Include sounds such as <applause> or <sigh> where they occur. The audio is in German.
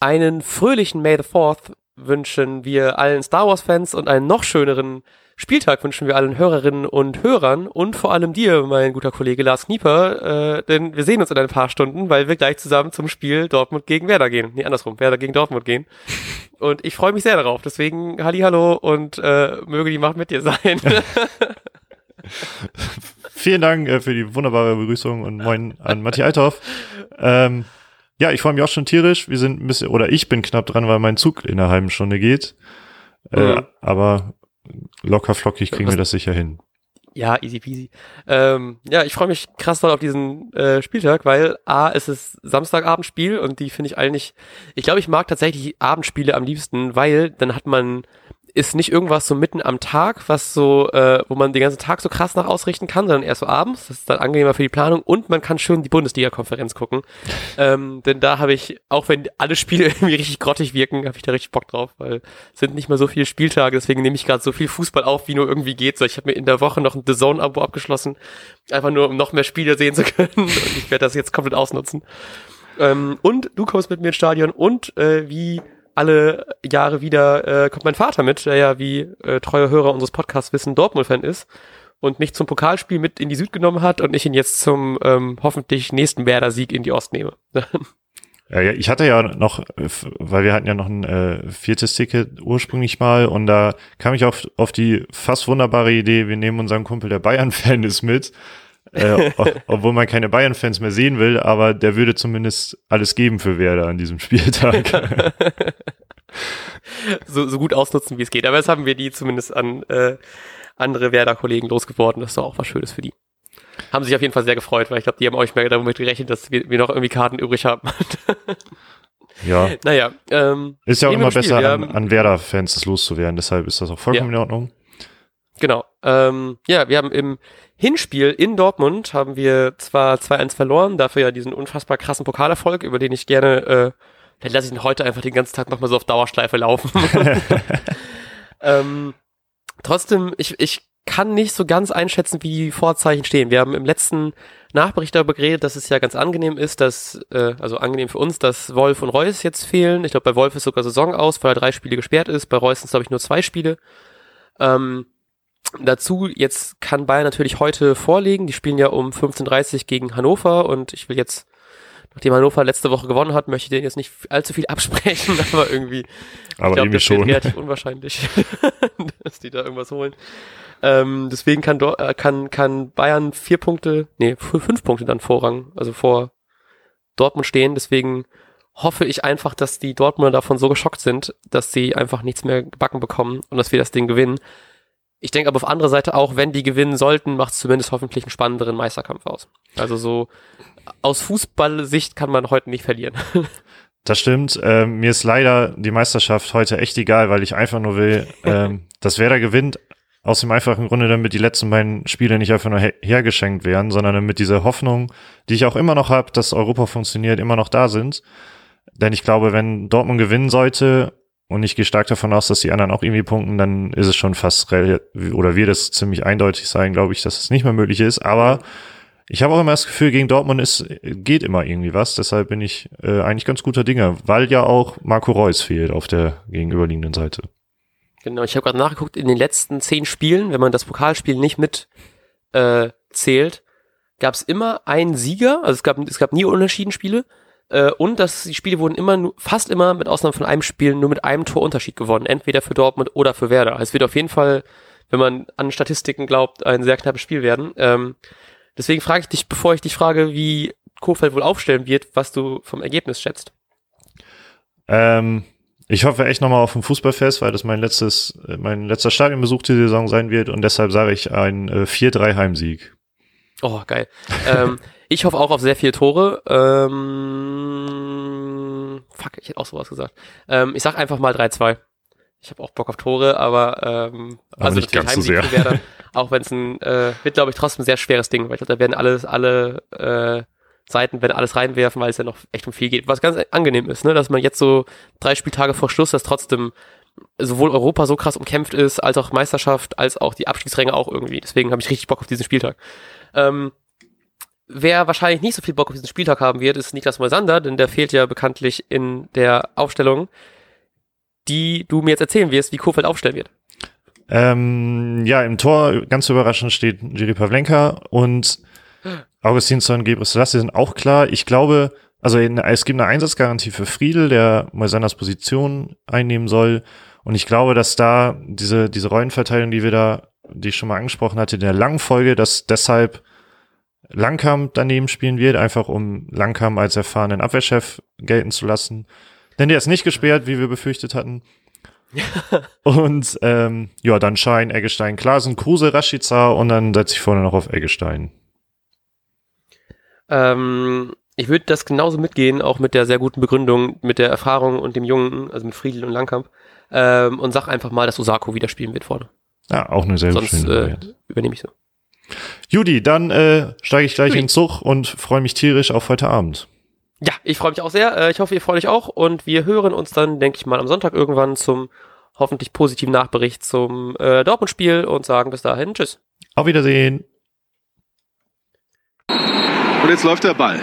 einen fröhlichen May the 4th wünschen wir allen Star Wars Fans und einen noch schöneren Spieltag wünschen wir allen Hörerinnen und Hörern und vor allem dir, mein guter Kollege Lars Knieper, äh, denn wir sehen uns in ein paar Stunden, weil wir gleich zusammen zum Spiel Dortmund gegen Werder gehen. Nee, andersrum, Werder gegen Dortmund gehen. <laughs> Und ich freue mich sehr darauf. Deswegen Halli hallo und äh, möge die Macht mit dir sein. <laughs> Vielen Dank äh, für die wunderbare Begrüßung und moin an Matthias Althoff. Ähm, ja, ich freue mich auch schon tierisch. Wir sind ein bisschen, oder ich bin knapp dran, weil mein Zug in einer halben Stunde geht. Mhm. Äh, aber locker flockig kriegen Was? wir das sicher hin. Ja, easy peasy. Ähm, ja, ich freue mich krass doll auf diesen äh, Spieltag, weil A, es ist Samstagabendspiel und die finde ich eigentlich, ich glaube, ich mag tatsächlich Abendspiele am liebsten, weil dann hat man ist nicht irgendwas so mitten am Tag, was so, äh, wo man den ganzen Tag so krass nach ausrichten kann, sondern erst so abends. Das ist dann angenehmer für die Planung und man kann schön die Bundesliga-Konferenz gucken. ähm, denn da habe ich, auch wenn alle Spiele <laughs> irgendwie richtig grottig wirken, habe ich da richtig Bock drauf, weil es sind nicht mehr so viele Spieltage, deswegen nehme ich gerade so viel Fußball auf, wie nur irgendwie geht. So, ich habe mir in der Woche noch ein The Zone-Abo abgeschlossen, einfach nur um noch mehr Spiele sehen zu <laughs> können und ich werde das jetzt komplett ausnutzen. Ähm, und du kommst mit mir ins Stadion und äh, wie alle Jahre wieder äh, kommt mein Vater mit, der ja wie äh, treue Hörer unseres Podcasts wissen, Dortmund-Fan ist und mich zum Pokalspiel mit in die Süd genommen hat und ich ihn jetzt zum ähm, hoffentlich nächsten Werder-Sieg in die Ost nehme. <laughs> Ja, ich hatte ja noch, weil wir hatten ja noch ein äh, viertes Ticket ursprünglich mal und da kam ich auf, auf die fast wunderbare Idee, wir nehmen unseren Kumpel, der Bayern-Fan ist mit, äh, obwohl man keine Bayern-Fans mehr sehen will, aber der würde zumindest alles geben für Werder an diesem Spieltag. <laughs> so, so gut ausnutzen, wie es geht. Aber jetzt haben wir die zumindest an äh, andere Werder-Kollegen losgeworden. Das ist doch auch was Schönes für die. Haben sich auf jeden Fall sehr gefreut, weil ich glaube, die haben euch mehr damit gerechnet, dass wir, wir noch irgendwie Karten übrig haben. <laughs> ja. Naja. Ähm, ist ja auch immer besser, an, an Werder-Fans das loszuwerden. Deshalb ist das auch vollkommen ja. in Ordnung. Genau. Ähm, ja, wir haben im Hinspiel in Dortmund haben wir zwar 2-1 verloren, dafür ja diesen unfassbar krassen Pokalerfolg, über den ich gerne, äh, dann lasse ich ihn heute einfach den ganzen Tag nochmal so auf Dauerschleife laufen. <laughs> ähm, trotzdem, ich, ich kann nicht so ganz einschätzen, wie die Vorzeichen stehen. Wir haben im letzten Nachbericht darüber geredet, dass es ja ganz angenehm ist, dass, äh, also angenehm für uns, dass Wolf und Reus jetzt fehlen. Ich glaube, bei Wolf ist sogar Saison aus, weil er drei Spiele gesperrt ist. Bei Reus sind es, glaube ich, nur zwei Spiele. Ähm, Dazu, jetzt kann Bayern natürlich heute vorlegen. Die spielen ja um 15.30 gegen Hannover und ich will jetzt, nachdem Hannover letzte Woche gewonnen hat, möchte ich denen jetzt nicht allzu viel <laughs> absprechen, aber irgendwie, aber ich glaube, das ist relativ unwahrscheinlich, <laughs> dass die da irgendwas holen. Ähm, deswegen kann, äh, kann, kann Bayern vier Punkte, nee, fünf Punkte dann Vorrang, also vor Dortmund stehen. Deswegen hoffe ich einfach, dass die Dortmunder davon so geschockt sind, dass sie einfach nichts mehr gebacken bekommen und dass wir das Ding gewinnen. Ich denke aber auf andere Seite auch, wenn die gewinnen sollten, macht es zumindest hoffentlich einen spannenderen Meisterkampf aus. Also so aus Fußballsicht kann man heute nicht verlieren. <laughs> Das stimmt. Ähm, mir ist leider die Meisterschaft heute echt egal, weil ich einfach nur will, ähm, <laughs> dass wer da gewinnt, aus dem einfachen Grunde, damit die letzten beiden Spiele nicht einfach nur her hergeschenkt werden, sondern damit diese Hoffnung, die ich auch immer noch habe, dass Europa funktioniert, immer noch da sind. Denn ich glaube, wenn Dortmund gewinnen sollte, und ich gehe stark davon aus, dass die anderen auch irgendwie punkten, dann ist es schon fast, oder wird es ziemlich eindeutig sein, glaube ich, dass es nicht mehr möglich ist. Aber ich habe auch immer das Gefühl, gegen Dortmund ist, geht immer irgendwie was. Deshalb bin ich äh, eigentlich ganz guter Dinge, weil ja auch Marco Reus fehlt auf der gegenüberliegenden Seite. Genau, ich habe gerade nachgeguckt, in den letzten zehn Spielen, wenn man das Pokalspiel nicht mit äh, zählt, gab es immer einen Sieger, also es gab, es gab nie Unentschieden-Spiele äh, und dass die Spiele wurden immer, nur, fast immer, mit Ausnahme von einem Spiel, nur mit einem Torunterschied gewonnen. Entweder für Dortmund oder für Werder. Es wird auf jeden Fall, wenn man an Statistiken glaubt, ein sehr knappes Spiel werden. Ähm, deswegen frage ich dich, bevor ich dich frage, wie Kofeld wohl aufstellen wird, was du vom Ergebnis schätzt. Ähm, ich hoffe echt nochmal auf ein Fußballfest, weil das mein letztes, mein letzter Stadionbesuch die Saison sein wird und deshalb sage ich ein äh, 4-3 Heimsieg. Oh, geil. ähm, <laughs> ich hoffe auch auf sehr viele Tore. Ähm, fuck, ich hätte auch sowas gesagt. Ähm, ich sag einfach mal 3-2. Ich habe auch Bock auf Tore, aber, ähm, aber also nicht ganz so sehr. Werden, auch wenn es ein, äh, wird glaube ich trotzdem ein sehr schweres Ding, weil ich glaube, da werden alles, alle äh, Seiten werden alles reinwerfen, weil es ja noch echt um viel geht. Was ganz angenehm ist, ne, dass man jetzt so drei Spieltage vor Schluss das trotzdem sowohl Europa so krass umkämpft ist, als auch Meisterschaft, als auch die Abstiegsränge auch irgendwie. Deswegen habe ich richtig Bock auf diesen Spieltag. Ähm, wer wahrscheinlich nicht so viel Bock auf diesen Spieltag haben wird, ist Niklas Moisander, denn der fehlt ja bekanntlich in der Aufstellung, die du mir jetzt erzählen wirst, wie Kofeld aufstellen wird. Ähm, ja, im Tor ganz überraschend steht Jiri Pavlenka und <gasps> Augustinsson, Gebrselassie sind auch klar. Ich glaube, also es gibt eine Einsatzgarantie für Friedel, der Moisanders Position einnehmen soll. Und ich glaube, dass da diese, diese Rollenverteilung, die wir da, die ich schon mal angesprochen hatte, in der langen Folge, dass deshalb Langkamp daneben spielen wird, einfach um Langkamp als erfahrenen Abwehrchef gelten zu lassen. Denn der ist nicht gesperrt, wie wir befürchtet hatten. <laughs> und ähm, ja, dann Schein, Eggestein, Klasen, Kruse, Rashica und dann setze ich vorne noch auf Eggestein. Ähm, ich würde das genauso mitgehen, auch mit der sehr guten Begründung, mit der Erfahrung und dem Jungen, also mit Friedel und Langkamp. Ähm, und sag einfach mal, dass Osako wieder spielen wird vorne. Ja, auch eine sehr Sonst schöne äh, übernehme ich so. Judy, dann äh, steige ich gleich Judy. in den Zug und freue mich tierisch auf heute Abend. Ja, ich freue mich auch sehr. Äh, ich hoffe, ihr freut euch auch. Und wir hören uns dann, denke ich mal, am Sonntag irgendwann zum hoffentlich positiven Nachbericht zum äh, Dortmund-Spiel und sagen bis dahin Tschüss. Auf Wiedersehen. Und jetzt läuft der Ball.